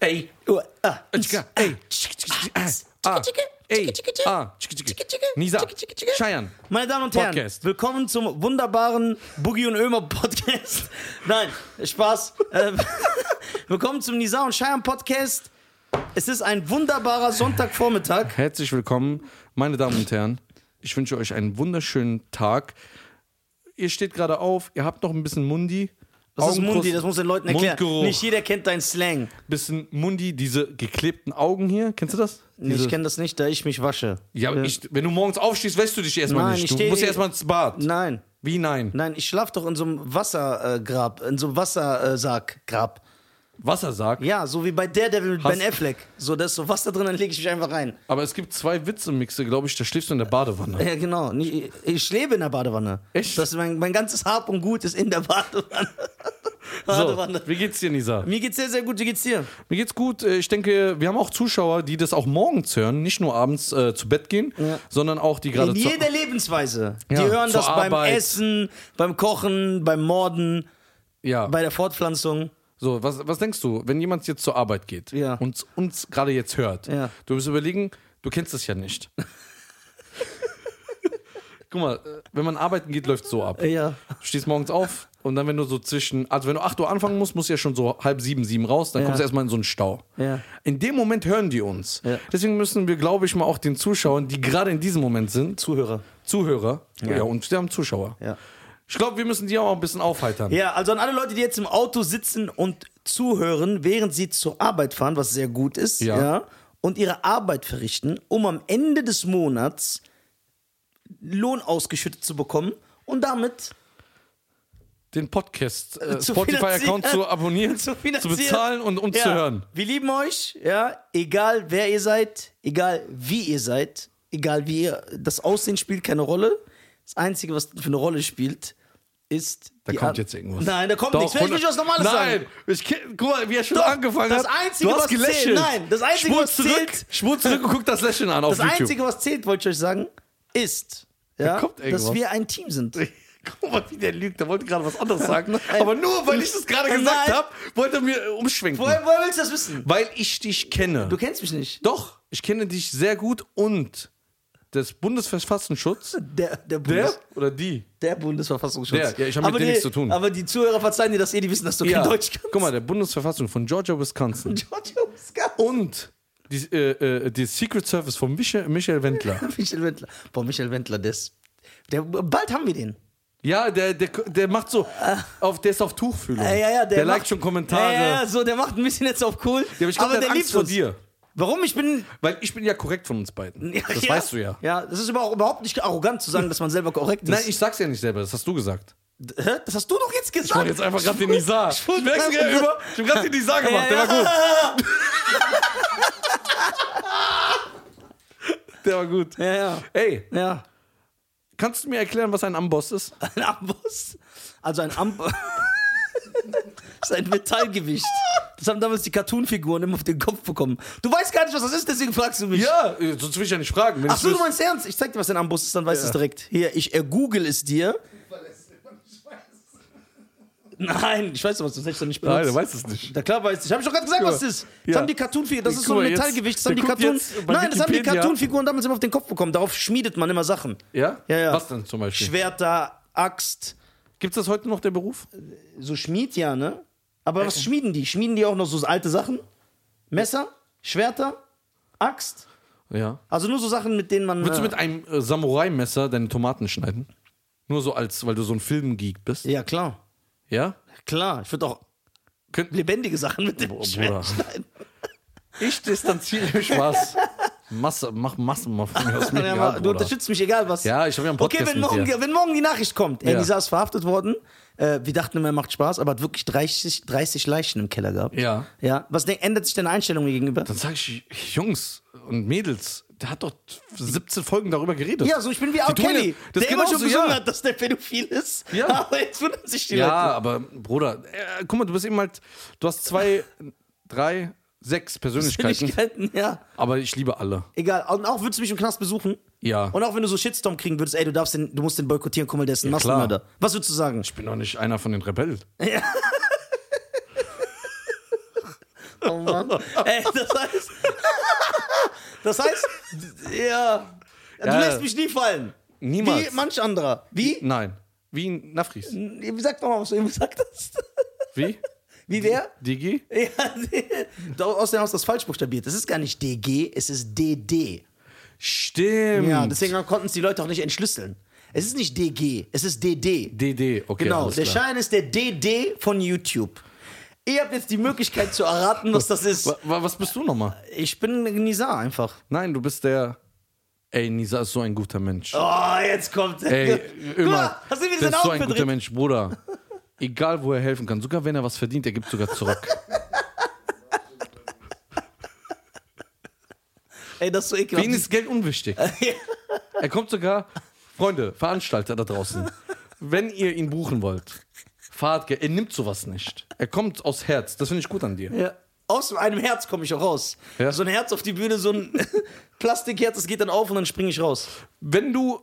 Ey. Uh, ah, Tschika, Ey. Ah. Ey. Ah. Nisa. Cheyenne. Meine Damen und Herren, Podcast. willkommen zum wunderbaren Boogie und Ömer Podcast. Nein, Spaß. Äh, willkommen zum Nisa und Cheyenne Podcast. Es ist ein wunderbarer Sonntagvormittag. Herzlich willkommen, meine Damen und Herren. Ich wünsche euch einen wunderschönen Tag. Ihr steht gerade auf, ihr habt noch ein bisschen Mundi. Das ist Mundi, das muss den Leuten erklären. Mundgeruch. Nicht jeder kennt deinen Slang. Bisschen Mundi, diese geklebten Augen hier. Kennst du das? Ich Diese- kenne das nicht, da ich mich wasche. ja, aber ich, wenn du morgens aufstehst, wäschst du dich erstmal Nein, nicht. ich Du musst erstmal ins Bad. Nein, Wie nein? nein, ich schlaf doch in so einem Wassergrab, in so einem Wassersackgrab. Wassersack. Ja, so wie bei Daredevil mit Hast- Ben Affleck. So, da ist so Wasser drin, dann lege ich mich einfach rein. Aber es gibt zwei Witzemixe, glaube ich, da schläfst du in der Badewanne. Ja, genau. Ich, ich lebe in der Badewanne. Echt? Das mein, mein ganzes Hab und Gut ist in der Badewanne. So, wie geht's dir, Nisa? Mir geht's sehr, sehr gut. Wie geht's dir? Mir geht's gut. Äh, Ich denke, wir haben auch Zuschauer, die das auch morgens hören, nicht nur abends äh, zu Bett gehen, Ja. sondern auch die gerade In jeder Lebensweise. Ja, Die hören das beim Arbeit. Essen, beim Kochen, beim Morden, ja. bei der Fortpflanzung. So, was, was denkst du, wenn jemand jetzt zur Arbeit geht Ja. und uns gerade jetzt hört, Ja. du musst überlegen, du kennst das ja nicht. Guck mal, wenn man arbeiten geht, läuft so ab. Ja. Du stehst morgens auf und dann, wenn du so zwischen, also wenn du 8 Uhr anfangen musst, musst du ja schon so halb sieben, sieben raus, dann Ja. kommst du erstmal in so einen Stau. Ja. In dem Moment hören die uns. Deswegen müssen wir, glaube ich, mal auch den Zuschauern, die gerade in diesem Moment sind, Zuhörer. Zuhörer, ja, und wir haben Zuschauer. Ja. Ich glaube, wir müssen die auch ein bisschen aufheitern. Ja, also an alle Leute, die jetzt im Auto sitzen und zuhören, während sie zur Arbeit fahren, was sehr gut ist, Ja. ja, und ihre Arbeit verrichten, um am Ende des Monats Lohn ausgeschüttet zu bekommen und damit Den Podcast, äh, Spotify-Account zu abonnieren, zu zu, bezahlen und um ja, zu hören. Wir lieben euch, ja, egal wer ihr seid, egal wie ihr seid, egal wie ihr, das Aussehen spielt keine Rolle. Das Einzige, was für eine Rolle spielt, ist. Da kommt Art- jetzt irgendwas. Nein, da kommt Doch, nichts. Will ich was Normales Nein, sagen. ich, guck mal, wie er schon Doch, angefangen das hat. Einzige, du hast was zählt- gelächelt. nein, das Einzige, Spur was zurück, zählt- Spur zurück und guck das Lächeln an auf Das YouTube. Einzige, was zählt, wollte ich euch sagen, ist, ja, irgendwas. dass wir ein Team sind. Guck mal, wie der lügt. Der wollte gerade was anderes sagen. Aber nur, weil ich das gerade gesagt habe, wollte er mir äh, umschwenken. Woher, woher willst du das wissen? Weil ich dich kenne. Du kennst mich nicht. Doch, ich kenne dich sehr gut und des Bundesverfassungsschutz. Der, der, Der Bundes, oder die? der Bundesverfassungsschutz. Der, ja, ich hab mit die, nichts zu tun. Aber die Zuhörer verzeihen dir das eh, die wissen, dass du kein Deutsch kannst. Guck mal, der Bundesverfassung von Georgia, Wisconsin. Georgia Wisconsin. und die, äh, äh, die Secret Service von Michael, Michael Wendler. Michael Wendler. Boah, Michael Wendler, der ist. Der, bald haben wir den. Ja, der, der, der macht so, auf, der ist auf Tuchfühlung. Ja, ja, ja, der, der macht, liked schon Kommentare. Ja, ja, so, der macht ein bisschen jetzt auf cool. Ja, aber ich glaube, der hat Angst vor dir. Warum? Ich bin. Weil ich bin ja korrekt von uns beiden. Ja, das ja. weißt du ja. Ja, das ist aber auch überhaupt nicht arrogant zu sagen, dass man selber korrekt ist. Nein, ich sag's ja nicht selber, das hast du gesagt. Hä? Das hast du doch jetzt gesagt. Ich wollte jetzt einfach gerade den Nizar. Ich wollte Merkst du ja über? Ich hab gerade den Nizar gemacht, der war gut. Der war gut. Ja, ja. Ey, Ja. kannst du mir erklären, was ein Amboss ist? Ein Amboss. Also ein Amboss. das ist ein Metallgewicht. Das haben damals die Cartoon-Figuren immer auf den Kopf bekommen. Du weißt gar nicht, was das ist, deswegen fragst du mich. Ja, sonst will ich ja nicht fragen. Wenn Ach so, du meinst ernst? Ich zeig dir, was ein Amboss ist, dann weißt du es direkt. Hier, ich äh, google es dir. Nein, ich weiß doch, was du hast du nicht benutzt. Nein, der weiß es nicht. Na klar weiß ich. Habe ich doch gerade gesagt, was das ist. Das Ja. haben die Cartoon-Figuren. Das ist so ein Metallgewicht. Das haben die Cartoon. Nein, das haben die. Cartoon-Figuren damals immer auf den Kopf bekommen. Darauf schmiedet man immer Sachen. Ja? Ja, ja. Was denn zum Beispiel? Schwerter, Axt. Gibt's das heute noch, der Beruf? So Schmied, ja, ne? Aber was schmieden die? Schmieden die auch noch so alte Sachen? Messer? Schwerter? Axt? Ja. Also nur so Sachen, mit denen man. Würdest du äh, mit einem äh, Samurai-Messer deine Tomaten schneiden? Nur so als, weil du so ein Filmgeek bist? ja, klar. Ja? Klar. Ich würde auch Könnt, lebendige Sachen mit dem Schwert schneiden. ich distanziere mich was. Masse, mach Masse mal von mir aus. Mir Ja, egal, du unterstützt mich, egal was. Ja, ich habe ja einen Okay, Podcast wenn morgen, wenn morgen die Nachricht kommt, Ja. Nisa ist verhaftet worden, äh, wir dachten immer, er macht Spaß, aber hat wirklich 30, 30 Leichen im Keller gehabt. Ja. Ja. Was denk, ändert sich deine Einstellung mir gegenüber? Dann sage ich, Jungs und Mädels, der hat doch 17 Folgen darüber geredet. Ja, so ich bin wie R. Tun Kelly, ja- das der immer schon genauso, gesungen ja. hat, dass der pädophil ist. Ja. Aber jetzt wundern sich die Ja, Leute. aber Bruder, äh, guck mal, du bist eben halt, du hast zwei, drei, sechs Persönlichkeiten, ja. aber ich liebe alle. Egal. Und auch würdest du mich im Knast besuchen? Ja. Und auch wenn du so Shitstorm kriegen würdest, ey, du darfst den, du musst den boykottieren, guck mal, der ist ein Ja, klar. Massenmörder. Was würdest du sagen? Ich bin doch nicht einer von den Rebellen. Oh Mann. Ey, das heißt. Das heißt, ja. Du Ja. lässt mich nie fallen. Niemals. Wie manch anderer. Wie? Nein. Wie ein Nafris. Sag doch mal, was du eben gesagt hast. Wie? Wie wer? Digi? Ja, Außerdem hast du das falsch buchstabiert. Es ist gar nicht DG, es ist DD. Stimmt. Ja, deswegen konnten es die Leute auch nicht entschlüsseln. Es ist nicht DG, es ist DD. DD, okay. Genau, der klar. Schein ist der DD von YouTube. Ihr habt jetzt die Möglichkeit zu erraten, was das ist. Wa- wa- Was bist du nochmal? Ich bin Nizar einfach. Nein, du bist der. Ey, Nisa ist so ein guter Mensch. Oh, jetzt kommt Ey, Guck immer. mal, Hast du wieder der seinen ist so ein guter? Mensch, Bruder. Egal, wo er helfen kann. Sogar wenn er was verdient, er gibt sogar zurück. Ey, das ist so Für ekelhaft. ihn ist Geld unwichtig. Er kommt sogar, Freunde, Veranstalter da draußen, wenn ihr ihn buchen wollt, fahrt, Geld. er nimmt sowas nicht. Er kommt aus Herz. Das finde ich gut an dir. Ja. Aus einem Herz komme ich auch raus. Ja. So ein Herz auf die Bühne, so ein Plastikherz, das geht dann auf und dann springe ich raus. Wenn du,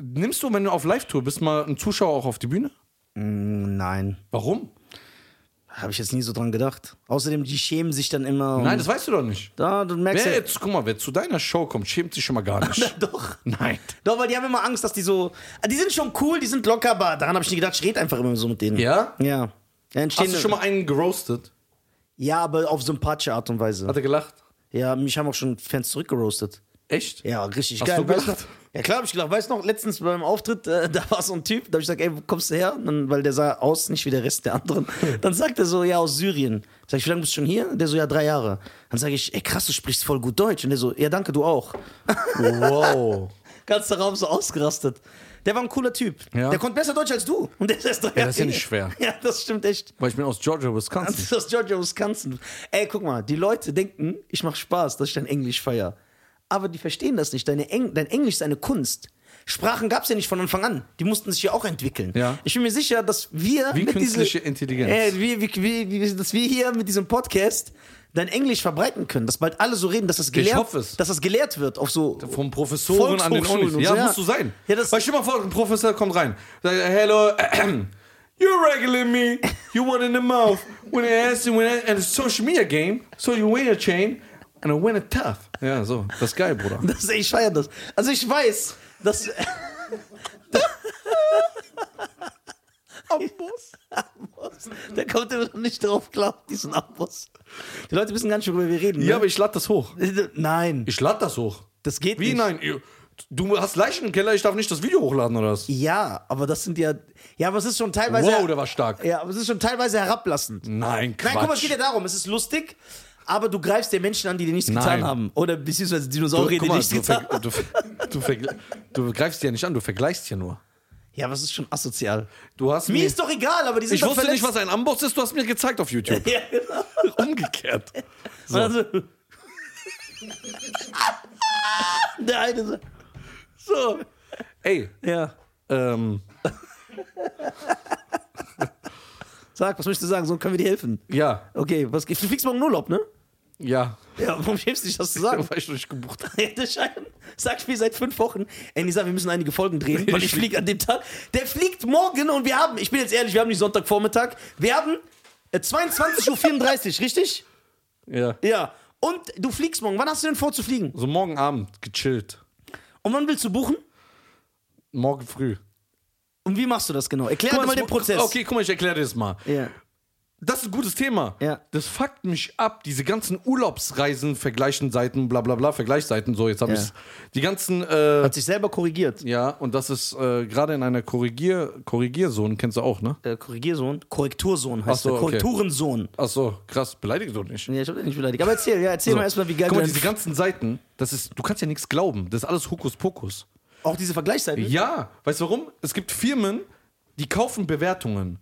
nimmst du, wenn du auf Live-Tour bist, mal einen Zuschauer auch auf die Bühne? Nein. Warum? Habe ich jetzt nie so dran gedacht. Außerdem, die schämen sich dann immer. Nein, das weißt du doch nicht. Da, du merkst Wer ja. jetzt, guck mal, wer zu deiner Show kommt, schämt sich schon mal gar nicht. Doch. Nein. Doch, weil die haben immer Angst, dass die so. Ah, Die sind schon cool, die sind locker, aber daran habe ich nie gedacht, ich rede einfach immer so mit denen. Ja? Ja. Hast du schon mal einen geroastet? ja, aber auf sympathische Art und Weise. Hat er gelacht? Ja, mich haben auch schon Fans zurückgeroastet. Echt? Ja, richtig Hast geil. du gelacht? Ja, klar, hab ich gelacht. Weißt du noch, letztens beim Auftritt, äh, da war so ein Typ, da hab ich gesagt, ey, wo kommst du her? Dann, weil der sah aus, nicht wie der Rest der anderen. Dann sagt er so, ja, aus Syrien. Sag ich, wie lange bist du schon hier? Der so, ja, drei Jahre. Dann sage ich, ey, krass, du sprichst voll gut Deutsch. Und der so, ja, danke, du auch. Wow. Ganzer Raum so ausgerastet. Der war ein cooler Typ. Ja. Der konnte besser Deutsch als du. Und der ist erst drei Ja, das ist ja nicht schwer. Ja, das stimmt echt. Weil ich bin aus Georgia, Das Wisconsin. ist aus Georgia, Wisconsin. Ey, guck mal, die Leute denken, ich mache Spaß, dass ich dein Englisch feier. Aber die verstehen das nicht. Deine Eng dein Englisch ist eine Kunst. Sprachen gab es ja nicht von Anfang an. Die mussten sich ja auch entwickeln. Ja. Ich bin mir sicher, dass wir. Wie mit künstliche diese, Intelligenz. Äh, wie, wie, wie, dass wir hier mit diesem Podcast dein Englisch verbreiten können. Dass bald alle so reden, dass das gelehrt, hoffe es. Dass das gelehrt wird auf so. Vom Professoren an den Unis. Ja, so, ja. musst du sein. Ja, das- Weil stell mal vor, ein Professor kommt rein. Sagt, hello, you're regulating me. You want in the mouth. When I asked you, when I, and it's social media game, so you win a chain and I win a tough. Ja, so. Das ist geil, Bruder. Das, ich feiere das. Also ich weiß, dass. Ambos. Ambos. Der kommt immer noch nicht drauf klar, diesen Ambos. Die Leute wissen gar nicht, worüber wir reden. Ja, ne? aber ich lade das hoch. Nein, Ich lade das hoch. das geht Wie? nicht. Nein. Du hast Leichen im Keller, ich darf nicht das Video hochladen, oder was? Ja, aber das sind ja. Ja, aber es ist schon teilweise. Wow, der war stark. Ja, aber es ist schon teilweise herablassend. Nein, Quatsch. Nein, guck mal, es geht ja darum, es ist lustig, aber du greifst den Menschen an, die dir nichts getan Nein. haben. Oder beziehungsweise Dinosaurier, die mal, nichts getan haben. du, du, du greifst ja nicht an, du vergleichst ja nur. Ja, es ist schon asozial. Du hast Mir ist doch egal, aber die sind Ich wusste nicht, verletzt. was ein Amboss ist, du hast mir gezeigt auf YouTube. Ja, genau. Umgekehrt. So. Also, der eine so. So. Ey, Ja. ähm, Sag, was möchtest du sagen? So können wir dir helfen. ja, Okay, was geht? Du fliegst morgen in Urlaub, ne? ja. Ja, warum schämst du dich, das zu sagen? Weil ich noch nicht gebucht habe. Schein sagt mir seit fünf Wochen, ey, Nisa, wir müssen einige Folgen drehen, weil ich fliege an dem Tag. Der fliegt morgen und wir haben, ich bin jetzt ehrlich, wir haben nicht Sonntagvormittag, wir haben äh, 22.34 Uhr, richtig? Ja. Ja. Und du fliegst morgen. Wann hast du denn vor zu fliegen? So morgen Abend, gechillt. Und wann willst du buchen? Morgen früh. Und wie machst du das genau? Erklär mir mal den Prozess. Okay, guck mal, ich erkläre dir das mal. Ja. Das ist ein gutes Thema. Ja. Das fuckt mich ab, diese ganzen Urlaubsreisen, vergleichen Seiten, bla bla bla, Vergleichsseiten, so, jetzt habe Ja. ich's. Die ganzen, äh, Hat sich selber korrigiert. ja, und das ist äh, gerade in einer Korrigier, Korrigiersohn, kennst du auch, ne? Äh, Korrigiersohn? Korrektursohn heißt Ach so, der. okay. Korrekturensohn. Ach so, krass, beleidige doch nicht. Ja, ich hab dich nicht beleidigt. Aber erzähl, ja, erzähl So. mal erstmal, wie geil Guck mal, diese ganzen Seiten, das ist, du kannst ja nichts glauben. Das ist alles Hokuspokus. Auch diese Vergleichsseiten? Ja, weißt du warum? Es gibt Firmen, die kaufen Bewertungen.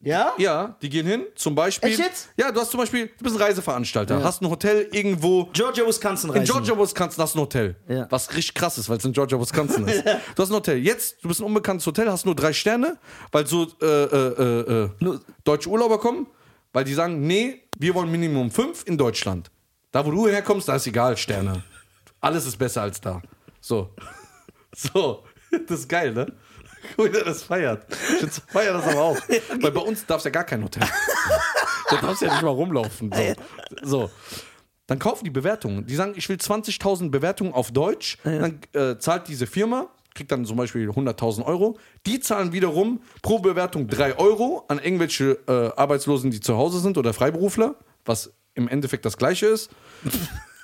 Ja? Ja, die gehen hin, zum Beispiel. Echt jetzt? Ja, du hast zum Beispiel, du bist ein Reiseveranstalter, hast ein Hotel irgendwo. Georgia, Wisconsin In reisen. Georgia, Wisconsin hast du ein Hotel. Ja. Was richtig krass ist, weil es in Georgia, Wisconsin ist. Du hast ein Hotel. Jetzt, du bist ein unbekanntes Hotel, hast nur drei Sterne, weil so äh, äh, äh, äh, Nur- deutsche Urlauber kommen, weil die sagen, nee, wir wollen Minimum fünf in Deutschland. Da, wo du herkommst, da ist egal, Sterne. Alles ist besser als da. So. So. Das ist geil, ne? Guck, wie das feiert. Ich feier das aber auch. Weil bei uns darf es ja gar kein Hotel. Da darfst du ja nicht mal rumlaufen. So. so. Dann kaufen die Bewertungen. Die sagen, ich will 20.000 Bewertungen auf Deutsch. Dann äh, zahlt diese Firma, kriegt dann zum Beispiel 100.000 Euro. Die zahlen wiederum pro Bewertung 3 Euro an irgendwelche äh, Arbeitslosen, die zu Hause sind oder Freiberufler, was im Endeffekt das gleiche ist.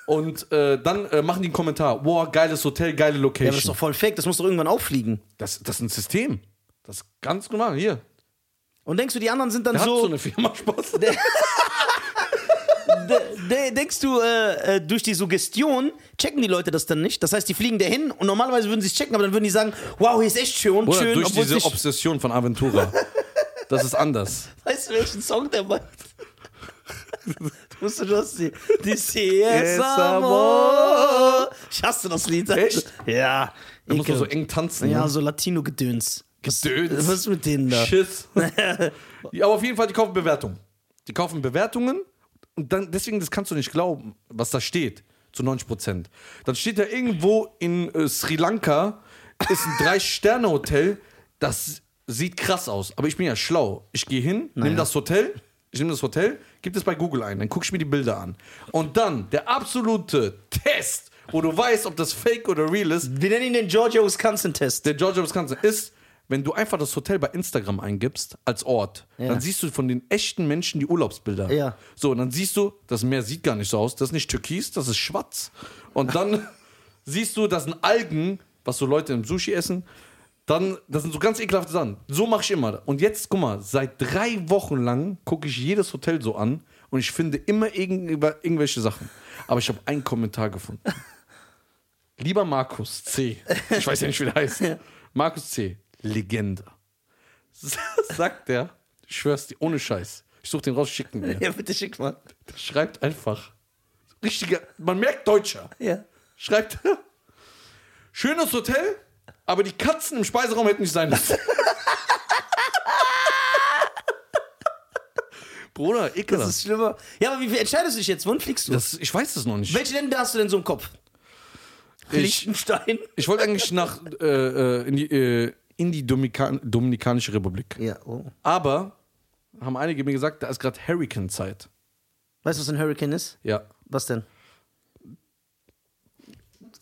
Und äh, dann äh, machen die einen Kommentar. Boah, geiles Hotel, geile Ja, Location. aber das ist doch voll fake, das muss doch irgendwann auffliegen. das, das ist ein System. Das ist ganz normal. Hier, Und denkst du, die anderen sind dann der hat so so. eine Firma Spaß. De, de, denkst du, äh, äh, durch die Suggestion checken die Leute das dann nicht? Das heißt, die fliegen dahin und normalerweise würden sie es checken, aber dann würden die sagen, wow, hier ist echt schön, Oder schön, durch diese Obsession von Aventura. Das ist anders. Weißt du, welchen Song der meint? Du musst du das die, die CS Amor. Ich hasse das Lied. Echt? Ja. Da muss man so eng tanzen. Ja, ne? so Latino-Gedöns. Gedöns. Was ist mit denen da? Schiss. ja, aber auf jeden Fall, die kaufen Bewertungen. Die kaufen Bewertungen und dann, deswegen, das kannst du nicht glauben, was da steht, zu 90 Prozent. Dann steht da irgendwo in äh, Sri Lanka, ist ein Drei-Sterne-Hotel, das sieht krass aus. Aber ich bin ja schlau. Ich gehe hin, nehme das Hotel, ich nehme das Hotel, gebe das bei Google ein, dann gucke ich mir die Bilder an. Und dann der absolute Test, wo du weißt, ob das fake oder real ist, Wir nennen ihn den Georgia-Wisconsin-Test. der Georgia Wisconsin ist, wenn du einfach das Hotel bei Instagram eingibst als Ort, Ja. dann siehst du von den echten Menschen die Urlaubsbilder. Ja. So, und dann siehst du, das Meer sieht gar nicht so aus, das ist nicht türkis, das ist schwarz. Und dann siehst du, das sind Algen, was so Leute im Sushi essen. Dann, das sind so ganz ekelhafte Sachen. So mache ich immer. Und jetzt, guck mal, seit drei Wochen lang gucke ich jedes Hotel so an und ich finde immer irgend, irgendwelche Sachen. Aber ich habe einen Kommentar gefunden. Lieber Markus C. Ich weiß ja nicht, wie der heißt. Markus C. Legende. Sagt der, ich schwör's dir, ohne Scheiß. Ich such den raus, schicken mir. Ja, bitte schick mal. Der schreibt einfach. Richtiger, man merkt Deutscher. Ja. Schreibt, schönes Hotel, aber die Katzen im Speiseraum hätten nicht sein müssen. Bruder, Das ekelhaft. ist schlimmer. Ja, aber wie entscheidest du dich jetzt? Wohin fliegst du? Das, ich weiß es noch nicht. Welche Länder hast du denn so im Kopf? Ich, Liechtenstein. ich wollte eigentlich nach äh, äh, in die, äh, in die Dominikan Dominikanische Republik. Ja, oh. Aber haben einige mir gesagt, da ist gerade Hurricane-Zeit. Weißt du, was ein Hurricane ist? Ja. Was denn?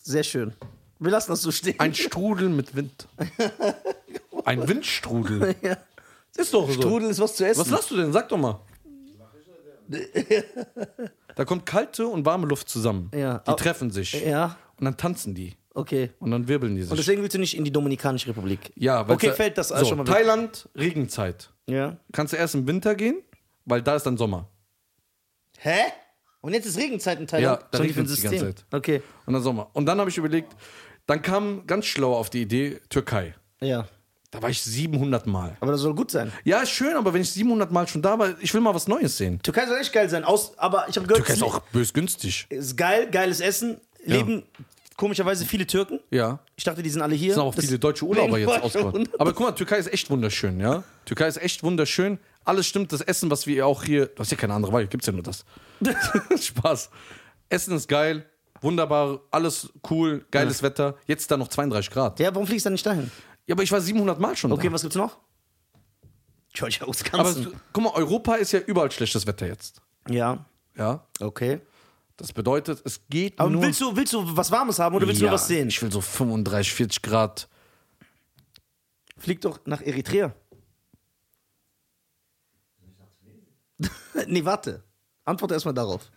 Sehr schön. Wir lassen das so stehen. Ein Strudel mit Wind. Ein Windstrudel. ja. Ist doch so. Strudel ist was zu essen. Was lachst du denn? Sag doch mal. Da kommt kalte und warme Luft zusammen. Ja. Die treffen sich. Ja, Und dann tanzen die. okay. Und dann wirbeln die sich. Und deswegen willst du nicht in die Dominikanische Republik? ja, weil Okay, fällt das alles so, schon mal weg. Thailand, Regenzeit. Ja. Kannst du erst im Winter gehen, weil da ist dann Sommer. Hä? Und jetzt ist Regenzeit in Thailand? Ja, da Schon ein regnet's die ganze. Zeit. Okay. Und dann Sommer. Und dann habe ich überlegt, dann kam ganz schlau auf die Idee Türkei. Ja. Da war ich 700 Mal. Aber das soll gut sein. Ja, ist schön, aber wenn ich 700 Mal schon da war, ich will mal was Neues sehen. Türkei soll echt geil sein. Aus, aber ich habe gehört, Türkei ist auch bös günstig. ist geil, geiles Essen. Leben komischerweise viele Türken. Ja. Ich dachte, die sind alle hier. Es sind auch Das- viele deutsche Urlauber jetzt wunderbar. Aber guck mal, Türkei ist echt wunderschön, ja? Türkei ist echt wunderschön. Alles stimmt, das Essen, was wir auch hier. Du hast ja keine andere Wahl, gibt's ja nur das. Spaß. Essen ist geil, wunderbar, alles cool, geiles Wetter. Jetzt da noch 32 Grad. Ja, warum fliegst du dann nicht dahin? Ja, aber ich war 700 Mal schon Okay, da. was gibt's noch? Georgia Aber Wisconsin. es- guck mal, Europa ist ja überall schlechtes Wetter jetzt. ja, Ja. okay. Das bedeutet, es geht Aber nur. willst du, willst du was Warmes haben oder willst du Ja, nur was sehen? Ich will so 35, 40 Grad. Flieg doch nach Eritrea. nee, warte. Antworte erstmal darauf.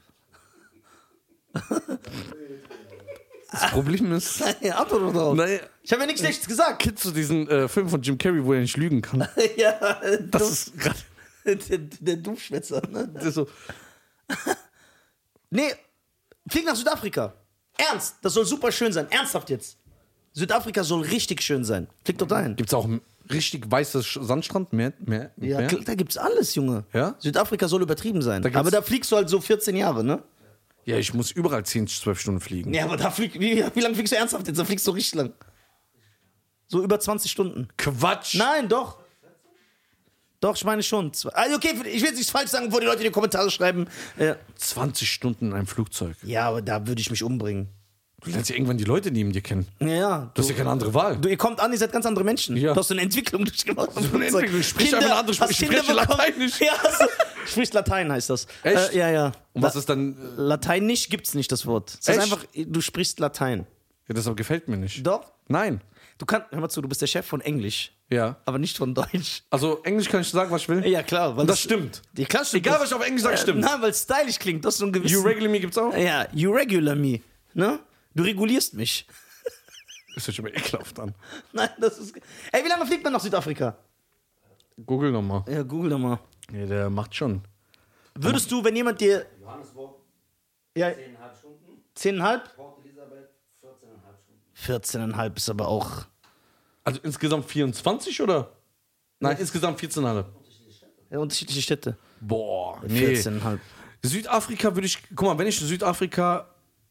Problem ist. Ja, Antwort doch darauf. Naja, Ich habe ja nichts Schlechtes gesagt. kennst du diesen äh, Film von Jim Carrey, wo er nicht lügen kann? ja, Das ist gerade. der, der Dummschwätzer, ne? Das ist so. Nee, flieg nach Südafrika. Ernst, das soll super schön sein. Ernsthaft jetzt. Südafrika soll richtig schön sein. Flieg doch dahin. Gibt es auch richtig weißes Sandstrand? Mehr? mehr, Ja, mehr? da gibt's alles, Junge. Ja? Südafrika soll übertrieben sein. Da gibt's- aber da fliegst du halt so 14 Jahre, ne? Ja, ich muss überall 10, 12 Stunden fliegen. Ja, aber da flieg, wie, wie lange fliegst du ernsthaft jetzt? Da fliegst du richtig lang. So über 20 Stunden. Quatsch! Nein, doch. Doch, ich meine schon. Also okay, ich will jetzt nichts falsch sagen, bevor die Leute in die Kommentare schreiben. Äh, 20 Stunden in einem Flugzeug. ja, aber da würde ich mich umbringen. Du lernst ja irgendwann die Leute neben dir kennen. Ja, ja. Du hast ja keine andere Wahl. Du, ihr kommt an, ihr seid ganz andere Menschen. Ja. Du hast so eine Entwicklung durchgemacht. So eine Entwicklung. Ich sprich einfach eine andere Sprache. Ich spreche Lateinisch. Ja, hast du, Sprichst Latein heißt das. Echt? Äh, ja, ja. Und was ist dann. äh, Latein nicht gibt's nicht das Wort. Es ist einfach, du sprichst Latein. Ja, das gefällt mir nicht. Doch. Nein. Du kannst, hör mal zu, du bist der Chef von Englisch, Ja. aber nicht von Deutsch. Also, Englisch kann ich sagen, was ich will. Ja, klar. Und das stimmt. Ja, klar stimmt Egal, das. was ich auf Englisch sage, stimmt. Nein, weil es stylisch klingt. Das ist so ein gewisses. You regular me gibt's auch? ja, you regular me. Ne? Du regulierst mich. Das hört sich aber ekelhaft an. Nein, das ist. Ey, wie lange fliegt man nach Südafrika? Google nochmal. Ja, google doch mal. Ja, der macht schon. Würdest du, wenn jemand dir. Johannesburg, Ja, 10,5 Stunden. 10,5? Port Elizabeth, 14,5 Stunden. 14,5 ist aber auch. Also insgesamt 24 oder? Nein, insgesamt 14,5. Ja, unterschiedliche Städte. Boah, nee. 14,5. Südafrika würde ich. Guck mal, wenn ich in Südafrika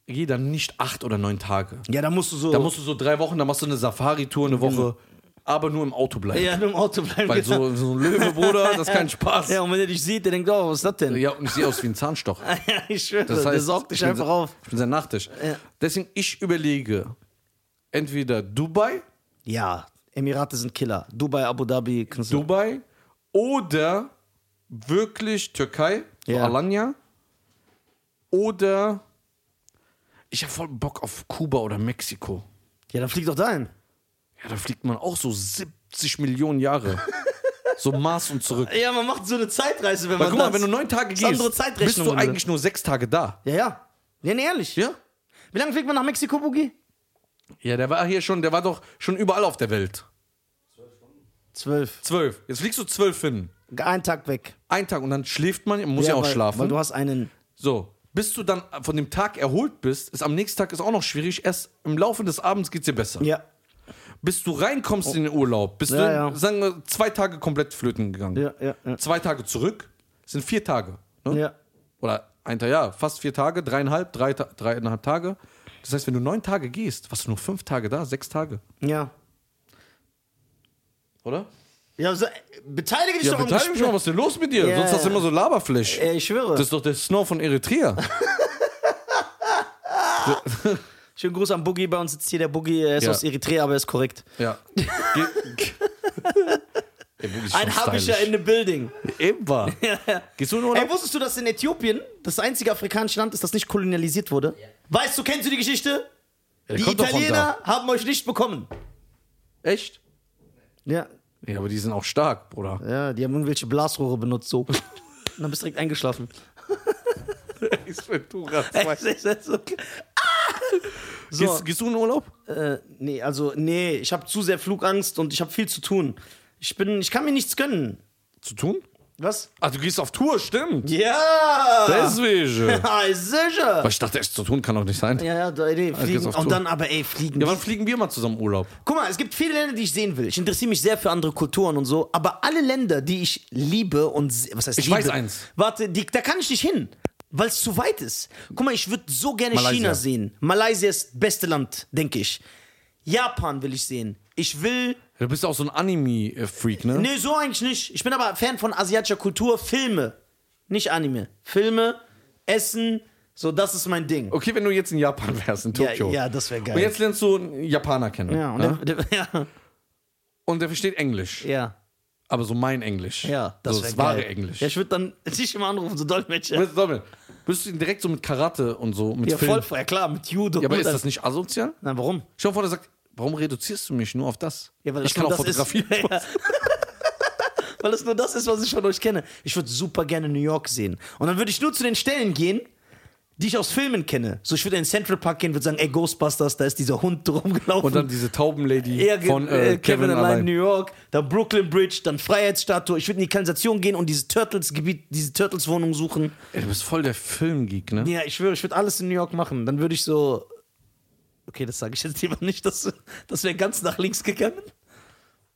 gehe, dann nicht acht oder neun Tage. Ja, da musst du so. Da musst du so drei Wochen, da machst du eine Safari-Tour eine Woche, aber nur im Auto bleiben. ja, nur im Auto bleiben. Weil so, so ein Löwe, Bruder, das ist kein Spaß. Ja, und wenn er dich sieht, der denkt, oh, was ist das denn? Ja, und ich sehe aus wie ein Zahnstocher. Ja, ich schwöre, Das der heißt, saugt dich einfach auf. Ich bin sehr nachtig. Ja. Deswegen, ich überlege, entweder Dubai, Ja, Emirate sind Killer. Dubai, Abu Dhabi, kannst du. Dubai oder wirklich Türkei, so Ja. Alanya. Oder ich habe voll Bock auf Kuba oder Mexiko. Ja, dann flieg doch dahin. Ja, da fliegt man auch so 70 Millionen Jahre. so Mars und zurück. Ja, man macht so eine Zeitreise, wenn Weil man guck mal, wenn du neun Tage gehst, bist du eigentlich nur sechs Tage da. Ja, ja. Ja, nee, ehrlich. Ja? Wie lange fliegt man nach Mexiko, Boogie? Ja, der war hier schon, der war doch schon überall auf der Welt. Zwölf. Zwölf. Jetzt fliegst du zwölf hin. Ein Tag weg. Ein Tag und dann schläft man, man muss ja, auch weil, schlafen. Weil du hast einen. so, bis du dann von dem Tag erholt bist, ist am nächsten Tag ist auch noch schwierig. Erst im Laufe des Abends geht's dir besser. Ja. Bis du reinkommst in den Urlaub, bist Ja, du, ja. sagen wir, zwei Tage komplett flöten gegangen. Ja, ja, ja. Zwei Tage zurück sind vier Tage. Ne? Ja. Oder ein Tag, ja, fast vier Tage, dreieinhalb, drei, dreieinhalb Tage. Das heißt, wenn du neun Tage gehst, warst du nur fünf Tage da, sechs Tage. Ja. Oder? Ja, so, äh, beteilige dich Ja, doch am beteilige mich mal, Gespräch. was ist denn los mit dir? Ja, Sonst hast du ja. immer so Laberflash. Ey, ich schwöre. Das ist doch der Snow von Eritrea. Schönen Gruß an Boogie. Bei uns sitzt hier der Boogie. Er ist Ja. aus Eritrea, aber er ist korrekt. ja. Ey, Ein Habischer in the building. Eben war. Gehst du nur Ey, noch? wusstest du, dass in Äthiopien das einzige afrikanische Land ist, das nicht kolonialisiert wurde? Weißt du, kennst du die Geschichte? Die Italiener haben euch nicht bekommen. Echt? Ja. Ja, aber die sind auch stark, Bruder. Ja, die haben irgendwelche Blasrohre benutzt, so. Und dann bist du direkt eingeschlafen. Ich bin ist okay. Ah! So, Gehst, gehst du in Urlaub? äh, nee, also, nee, ich habe zu sehr Flugangst und ich habe viel zu tun. Ich bin, ich kann mir nichts gönnen. Zu tun? Was? Ach, du gehst auf Tour, stimmt. Ja! Deswegen. Ah, sicher! Aber ich dachte, echt zu tun kann doch nicht sein. Ja, ja, nee, geht's fliegen. auf Und dann aber, ey, fliegen. Ja, wann fliegen wir mal zusammen Urlaub? Guck mal, es gibt viele Länder, die ich sehen will. Ich interessiere mich sehr für andere Kulturen und so. Aber alle Länder, die ich liebe und was heißt Ich liebe? weiß eins. Warte, die, da kann ich nicht hin, weil es zu weit ist. Guck mal, ich würde so gerne Malaysia. China sehen. Malaysia ist das beste Land, denke ich. Japan will ich sehen. Ich will. Du bist auch so ein Anime-Freak, ne? Nee, so eigentlich nicht. Ich bin aber Fan von asiatischer Kultur, Filme. Nicht Anime. Filme, Essen, so, das ist mein Ding. Okay, wenn du jetzt in Japan wärst, in Ja, Tokio. ja, das wäre geil. Und jetzt lernst du einen Japaner kennen. ja, und ne? der, der, ja, Und der versteht Englisch. ja, Aber so mein Englisch. ja, das so das wahre geil. Englisch. Ja, ich würde dann dich immer anrufen, so Dolmetscher. Dominik, Würdest du ihn direkt so mit Karate und so, mit Ja, Film. voll, ja klar, mit Judo. Ja, aber ist das nicht asozial? Na, warum? Dir vor, der sagt, warum reduzierst du mich nur auf das? Ja, weil ich das kann nur auch Fotografie. Ja. weil es nur das ist, was ich von euch kenne. Ich würde super gerne New York sehen. Und dann würde ich nur zu den Stellen gehen, die ich aus Filmen kenne. So, ich würde in den Central Park gehen, würde sagen, ey, Ghostbusters, da ist dieser Hund rumgelaufen. Und dann diese Taubenlady Ja, von äh, äh, Kevin, allein New York, dann Brooklyn Bridge, dann Freiheitsstatue. Ich würde in die Kanalisation gehen und diese Turtles-Gebiet, diese Turtles-Wohnung suchen. Ey, du bist voll der Filmgeek, ne? Ja, ich schwöre, ich würde alles in New York machen. Dann würde ich so. Okay, das sage ich jetzt lieber nicht. Das, das wäre ganz nach links gegangen.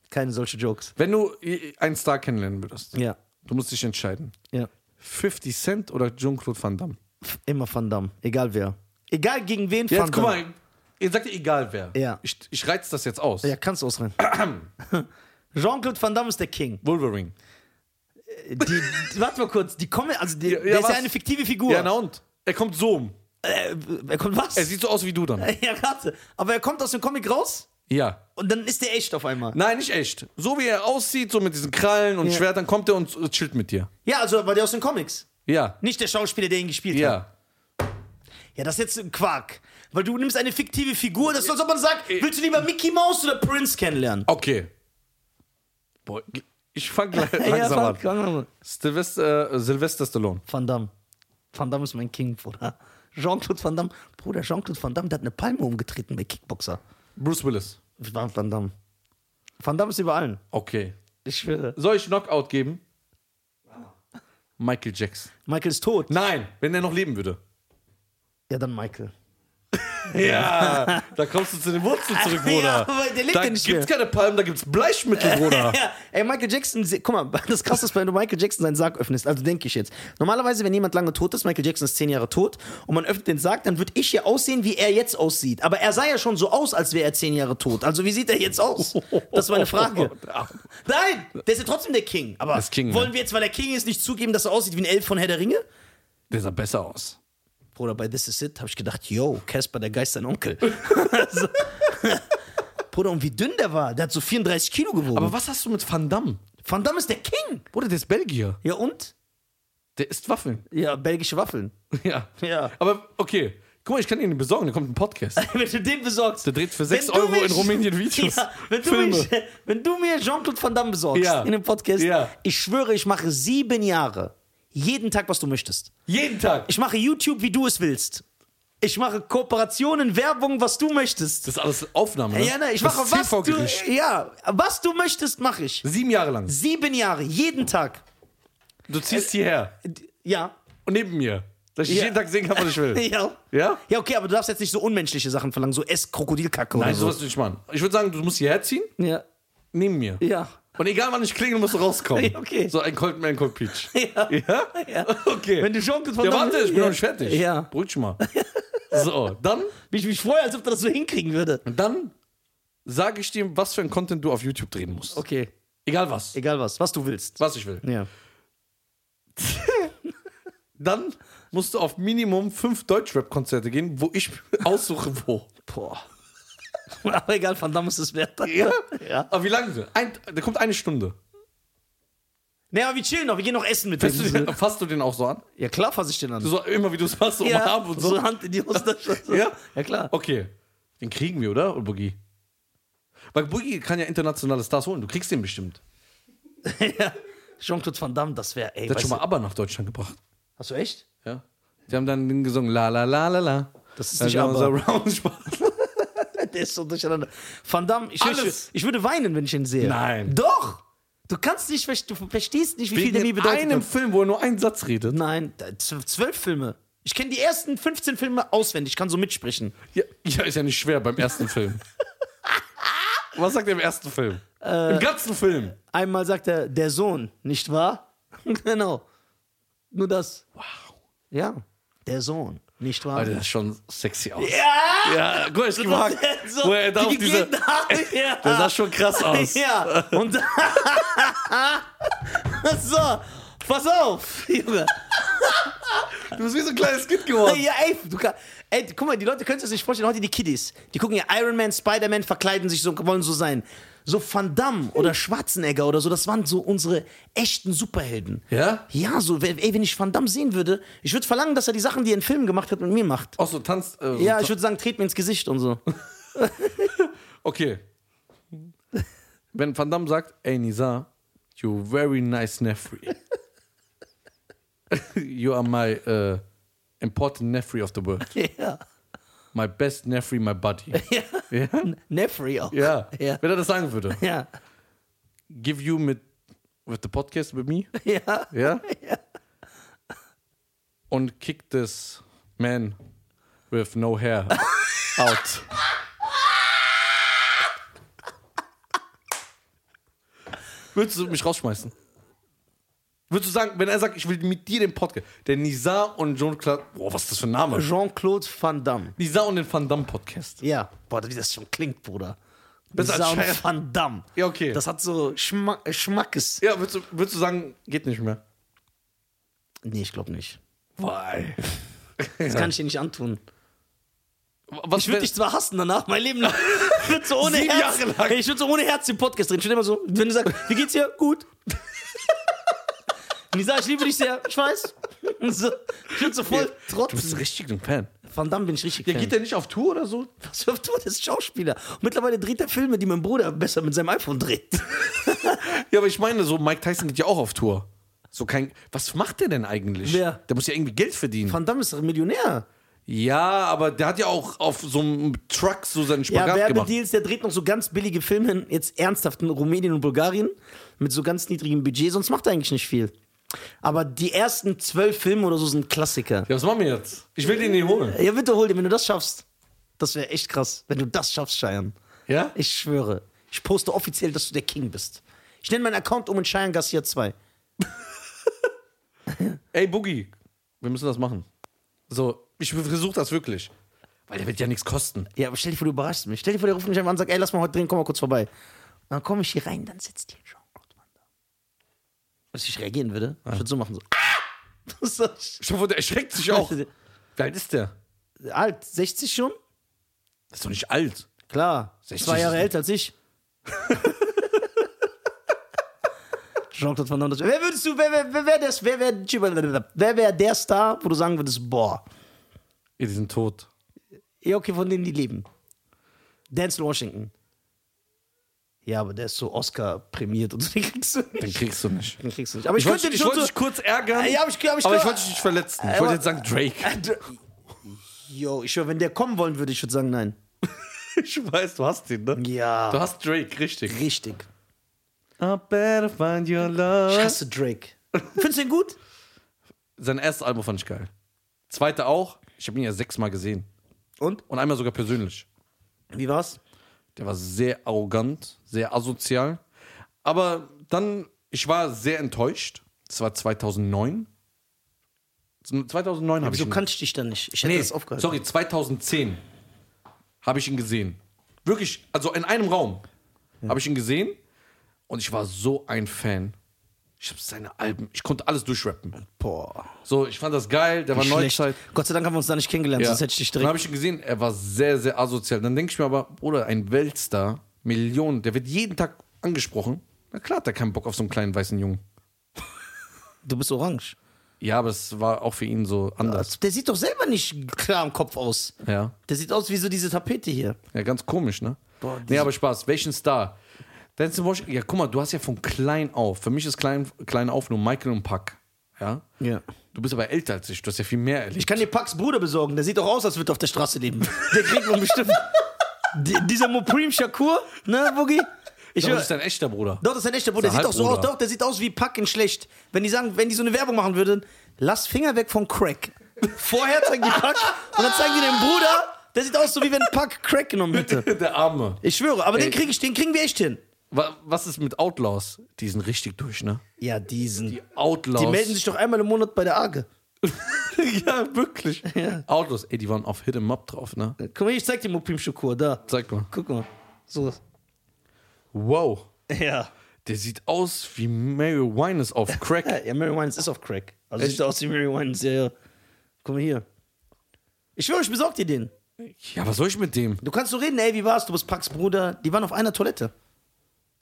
Keine solche Jokes. Wenn du äh, einen Star kennenlernen würdest, Ja, du musst dich entscheiden. ja. 50 Cent oder Jean-Claude Van Damme? Immer Van Damme. Egal wer. Egal gegen wen Jetzt Van guck Damme. mal, ihr sagt ihr egal wer. Ja. Ich, ich reiz das jetzt aus. Ja, kannst du ausrennen. Jean-Claude Van Damme ist der King. Wolverine. Die, die, warte mal kurz, die kommen, also die, Ja, der ist was? ja eine fiktive Figur. Ja, na und? Er kommt so um. äh, er kommt was? Er sieht so aus wie du dann. ja, warte. Aber er kommt aus dem Comic raus? Ja. Und dann ist der echt auf einmal. Nein, nicht echt. So wie er aussieht, so mit diesen Krallen und Ja. Schwertern, kommt er und äh, chillt mit dir. Ja, also war der aus den Comics. Ja. Nicht der Schauspieler, der ihn gespielt hat. Ja. Ja, das ist jetzt ein Quark. Weil du nimmst eine fiktive Figur, das ist so, als ob man sagt, willst du lieber Mickey Mouse oder Prince kennenlernen? Okay. Boah, ich fang gleich langsam an. Van Sylvester, äh, Sylvester Stallone. Damme. Van Damme ist mein King, Bruder. Jean-Claude Van Damme. Bruder, Jean-Claude Van Damme, der hat eine Palme umgetreten bei Kickboxer. Bruce Willis. War Van Damme. Van Damme ist über allen. Okay. Ich schwöre. Soll ich Knockout geben? Michael Jackson. Michael ist tot. Nein, wenn er noch leben würde. Ja, dann Michael. Ja, da kommst du zu den Wurzeln zurück, Ja, Bruder. der da ja nicht gibt's mehr. keine Palmen, da gibt's Bleichmittel, Bruder. Ja, ey, Michael Jackson, guck mal, das krasse ist, wenn du Michael Jackson seinen Sarg öffnest, also denke ich jetzt. Normalerweise, wenn jemand lange tot ist, Michael Jackson ist zehn Jahre tot, und man öffnet den Sarg, dann würde ich ja aussehen, wie er jetzt aussieht. Aber er sah ja schon so aus, als wäre er zehn Jahre tot. Also wie sieht er jetzt aus? Das ist meine Frage. Nein, der ist ja trotzdem der King. Aber King, wollen ne? wir jetzt, weil er King ist, nicht zugeben, dass er aussieht wie ein Elf von Herr der Ringe? Der sah besser aus. Bruder, bei This Is It habe ich gedacht, yo, Casper, der Geist, sein Onkel. Also, Bruder, und wie dünn der war. Der hat so 34 Kilo gewogen. Aber was hast du mit Van Damme? Van Damme ist der King. Bruder, der ist Belgier. Ja, und? Der isst Waffeln. Ja, belgische Waffeln. Ja. Ja. Aber okay. Guck mal, ich kann ihn besorgen, da kommt ein Podcast. Wenn du den besorgst. Der dreht für Wenn 6 du Euro mich- in Rumänien Videos. Ja, wenn, du mich, wenn du mir Jean-Claude Van Damme besorgst Ja. in dem Podcast, Ja. ich schwöre, ich mache sieben Jahre. Jeden Tag, was du möchtest. Jeden Tag. Ich mache YouTube, wie du es willst. Ich mache Kooperationen, Werbung, was du möchtest. das ist alles Aufnahme, ne? ja, ne, ich mache was du, ja, was du möchtest, mache ich. Sieben Jahre lang. Sieben Jahre, jeden Tag. Du ziehst hierher. Ja. Und neben mir. Dass ich Ja. jeden Tag sehen kann, was ich will. Ja. Ja? Ja, okay, aber du darfst jetzt nicht so unmenschliche Sachen verlangen, so ess Krokodilkacke Nein, oder so. sowas will ich machen. Ich würde sagen, du musst hierher ziehen, Ja. neben mir. Ja. Und egal wann ich klingel, musst du rauskommen. Okay. So ein Cold Man, Cold Peach. Ja. Ja? Ja. Okay. Wenn du Van ja, warte, ich bin noch nicht fertig. Ja. Beruhig dich mal. So, dann, Wie ich mich freue, als ob du das so hinkriegen würde. dann sage ich dir, was für ein Content du auf YouTube drehen musst. Okay. Egal was. Egal was, was du willst. Was ich will. Ja. Dann musst du auf Minimum fünf Deutschrap-Konzerte gehen, wo ich aussuche, wo. Boah. Aber egal, Van Damme ist es wert. Ja? Ja. Aber wie lange? Ein, da kommt eine Stunde. Nee, aber wir chillen noch, wir gehen noch essen mit Fasst du, dem. den, fasst du den auch so an? Ja, klar fasse ich den an. So, immer wie du es machst, so ja, umarmen und so. so Hand in die Hosentasche. So. Ja? Ja, klar. Okay. Den kriegen wir, oder? Oder Boogie? Weil Boogie kann ja internationale Stars holen. Du kriegst den bestimmt. ja. Jean-Claude Van Damme, das wäre, ey. Der hat schon mal ABBA nach Deutschland gebracht. du- Hast du echt? Ja. Die haben dann den gesungen, la la la la la. Das ist nicht wir ABBA. so Round Spaß. Der ist so durcheinander. Van Damme, ich, ich, ich würde weinen, wenn ich ihn sehe. Nein. Doch! Du kannst nicht, du verstehst nicht, wie viel der mir Wegen bedeutet. einem hat. Film, wo er nur einen Satz redet. Nein, zwölf Filme. Ich kenne die ersten 15 Filme auswendig, kann so mitsprechen. Ja, ja, ist ja nicht schwer beim ersten Film. Was sagt er im ersten Film? Äh, Im ganzen Film. Einmal sagt er, der Sohn, nicht wahr? genau. Nur das. Wow. Ja, der Sohn, nicht wahr? Alter, das ist schon sexy aus. Ja! Ja, guck mal, ich mag, So, wo er da auf die diese. ja. Der sah schon krass aus. Ja, und so, pass auf, Junge. Du bist wie so ein kleines Kind geworden. Ja, ey, du kann, ey, guck mal, die Leute können sich das nicht vorstellen, heute die Kiddies, die gucken ja Iron Man, Spider-Man, verkleiden sich so, wollen so sein. So Van Damme oder Schwarzenegger oder so, das waren so unsere echten Superhelden. Ja? Ja, so, ey, wenn ich Van Damme sehen würde, ich würde verlangen, dass er die Sachen, die er in Filmen gemacht hat, mit mir macht. Auch so tanzt. Äh, Ja, ich würde sagen, tret mir ins Gesicht und so. Okay. Wenn Van Damme sagt, ey Nizar, you very nice nephew. you are my uh, important nephew of the world. Ja. My best nephew, my buddy. ja. Ja? Nefri auch. Ja. Ja. Wenn er das sagen würde. Ja. Give you mit with the podcast with me. Ja. Ja? Und kick this man with no hair out. Würdest du mich rausschmeißen? Würdest du sagen, wenn er sagt, ich will mit dir den Podcast, der Nizar und Jean-Claude, boah, was ist das für ein Name? Jean-Claude Van Damme. Nizar und den Van Damme Podcast. Ja. Boah, wie das schon klingt, Bruder. Besser als Sound Scheiß. Van Damme. Ja, okay. Das hat so Schmack, äh, Schmackes. Ja, würdest du, würdest du sagen, geht nicht mehr? Nee, ich glaube nicht. Why? Das kann ich dir nicht antun. was ich würde dich zwar hassen danach, mein Leben lang. Ich würde so ohne Sieben Herz. Jahre lang. Ich würde so ohne Herz den Podcast drehen. Ich würde immer so, wenn du sagst, wie geht's dir? Gut. Und ich sage, ich liebe dich sehr. Ich weiß. Und So, ich würde so voll Du bist richtig ein Fan. Van Damme bin ich richtig Ja, Fan. geht der nicht auf Tour oder so? Was für du, das ist Schauspieler. Und mittlerweile dreht er Filme, die mein Bruder besser mit seinem iPhone dreht. Ja, aber ich meine, so Mike Tyson geht ja auch auf Tour. So kein. Was macht der denn eigentlich? Wer? Der muss ja irgendwie Geld verdienen. Van Damme ist doch ein Millionär. Ja, aber der hat ja auch auf so einem Truck so seinen Ja, Spagat gemacht. Werbedeals, der dreht noch so ganz billige Filme, jetzt ernsthaft in Rumänien und Bulgarien, mit so ganz niedrigem Budget, sonst macht er eigentlich nicht viel. Aber die ersten zwölf Filme oder so sind Klassiker. Ja, was machen wir jetzt? Ich will den nicht holen. Ja, bitte hol den, wenn du das schaffst. Das wäre echt krass, wenn du das schaffst, Cheyenne. Ja? Ich schwöre. Ich poste offiziell, dass du der King bist. Ich nenne meinen Account um in Cheyenne Garcia 2. Ey, Boogie, wir müssen das machen. So, ich versuche das wirklich. Weil der wird ja nichts kosten. Ja, aber stell dir vor, du überraschst mich. Stell dir vor, der ruft mich einfach an und sagt, ey, lass mal heute drehen, komm mal kurz vorbei. Und dann komme ich hier rein, dann sitzt hier Damme. Was ich reagieren würde, ich würde so machen, so. Das ist der erschreckt sich auch. Wie alt ist der? Alt, 60 schon? Das ist doch nicht alt. Klar. 60 Zwei Jahre älter als ich. Jean-Claude Van Damme. das- Wer würdest du, wer wäre wer, wär das, wer wäre wer wär der Star, wo du sagen würdest, boah, Ja, die sind tot. ja, okay, von denen die leben. Denzel Washington. Ja, aber der ist so Oscar prämiert und so, den kriegst du Den nicht. kriegst du nicht. Den kriegst du nicht. Aber ich, Ich wollte den ich wollte so, dich kurz ärgern, Ja, aber ich- aber ich- aber ich wollte dich nicht verletzen. Ich Aber- wollte jetzt sagen Drake. Jo, ich schwör, wenn der kommen wollen würde, ich würde sagen, nein. Ich weiß, du hast ihn, ne? Ja. Du hast Drake, richtig. Richtig. I better find your Ich love. hasse Drake. Findest du ihn gut? Sein erstes Album fand ich geil. Zweite auch. Ich habe ihn ja sechsmal gesehen. Und? Und einmal sogar persönlich. Wie war's? Der war sehr arrogant, sehr asozial. Aber dann, ich war sehr enttäuscht. Das war 2009. 2009 habe ich Wieso kannte ich dich dann nicht? Ich hätte Nee, das aufgehalten. sorry, 2010 habe ich ihn gesehen. Wirklich, also in einem Raum habe ich ihn gesehen und ich war so ein Fan. Ich habe seine Alben, ich konnte alles durchrappen. Boah. So, ich fand das geil, der war Schlecht. Neuzeit. Gott sei Dank haben wir uns da nicht kennengelernt, Ja. sonst hätte ich dich Dann direkt. habe ich ihn gesehen, er war sehr, sehr asozial. Dann denke ich mir aber, Bruder, ein Weltstar, Millionen, der wird jeden Tag angesprochen. Na klar hat er keinen Bock auf so einen kleinen weißen Jungen. Du bist orange. Ja, aber das war auch für ihn so anders. Der sieht doch selber nicht klar im Kopf aus. Ja. Der sieht aus wie so diese Tapete hier. Ja, ganz komisch, ne? Boah, nee, aber Spaß. Welchen Star? Denzel Washington, ja, guck mal, du hast ja von klein auf, für mich ist klein, klein auf nur Michael und Puck. Ja? Ja. Du bist aber älter als ich, du hast ja viel mehr erlebt. Ich kann dir Pax Bruder besorgen. Der sieht doch aus, als würde er auf der Straße leben. Der kriegt man bestimmt. Die, dieser Moprim Shakur, ne, Boogie? Ich höre. das ist dein echter Bruder. Doch, das ist ein echter Bruder. Der sieht doch ein so aus. Doch, der sieht aus wie Pack in schlecht. Wenn die sagen, wenn die so eine Werbung machen würden, lass Finger weg von Crack. Vorher zeigen die Pack und dann zeigen die den Bruder. Der sieht aus so wie wenn Pack Crack genommen hätte. Der Arme. Ich schwöre, aber den Ey. krieg ich, den kriegen wir echt hin. Wa- Was ist mit Outlaws? Die sind richtig durch, ne? Ja, diesen. Die Outlaws. Die melden sich doch einmal im Monat bei der AGE. ja, wirklich. Outlaws, ey, die waren auf Hit 'em Up drauf, ne? Guck mal, ich zeig dir Moprim Shakur, da. Zeig mal. Guck mal. So. Wow. Ja. Der sieht aus wie Mary Winans auf Crack. Ja, Mary Wines ist auf Crack. Also Echt? sieht aus wie Mary Wines, ja, ja. Guck mal hier. Ich schwöre, ich besorg dir den. ja, was soll ich mit dem? Du kannst so reden, ey, wie war's? Du bist Pax Bruder. Die waren auf einer Toilette.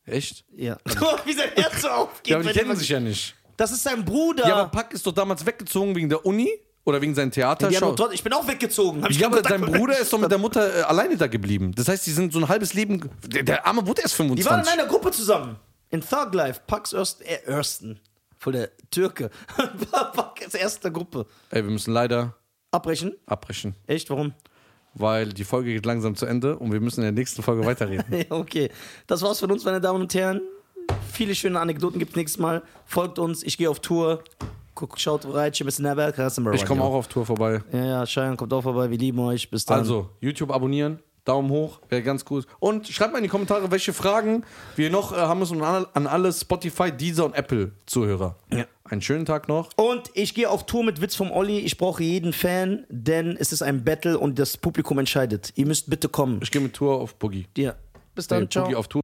Echt? Ja. wie sein Herz so aufgeht. Ja, aber die kennen sich ja nicht. Das ist sein Bruder. Ja, aber Pack ist doch damals weggezogen wegen der Uni oder wegen seinem Theatershow. doch trotzdem- ich bin auch weggezogen. Hab ich Ja, aber Bruder ist doch mit der Mutter äh, alleine da geblieben. Das heißt, die sind so ein halbes Leben. Der, der arme wurde erst Die waren in 25. einer Gruppe zusammen. In Thug Life. Pax Erst, äh, Ersten. Voll der Türke. Pax erster Gruppe. Ey, wir müssen leider Abbrechen? abbrechen, Echt? Warum? Weil die Folge geht langsam zu Ende und wir müssen in der nächsten Folge weiterreden. Okay. Das war's von uns, meine Damen und Herren. Viele schöne Anekdoten gibt's nächstes Mal. Folgt uns. Ich gehe auf Tour. Guckt, schaut rein. Ich komme auch auf Tour vorbei. Ja, ja, Cheyenne kommt auch vorbei. Wir lieben euch. Bis dann. Also, YouTube abonnieren, Daumen hoch, wäre ganz gut. Und schreibt mal in die Kommentare, welche Fragen wir noch äh, haben müssen an alle, Spotify, Deezer und Apple-Zuhörer. Ja. Einen schönen Tag noch. Und ich gehe auf Tour mit Witz vom Olli. Ich brauche jeden Fan, denn es ist ein Battle und das Publikum entscheidet. Ihr müsst bitte kommen. Ich gehe mit Tour auf Boogie. Ja. Bis Nee, dann. Ciao. Boogie auf Tour.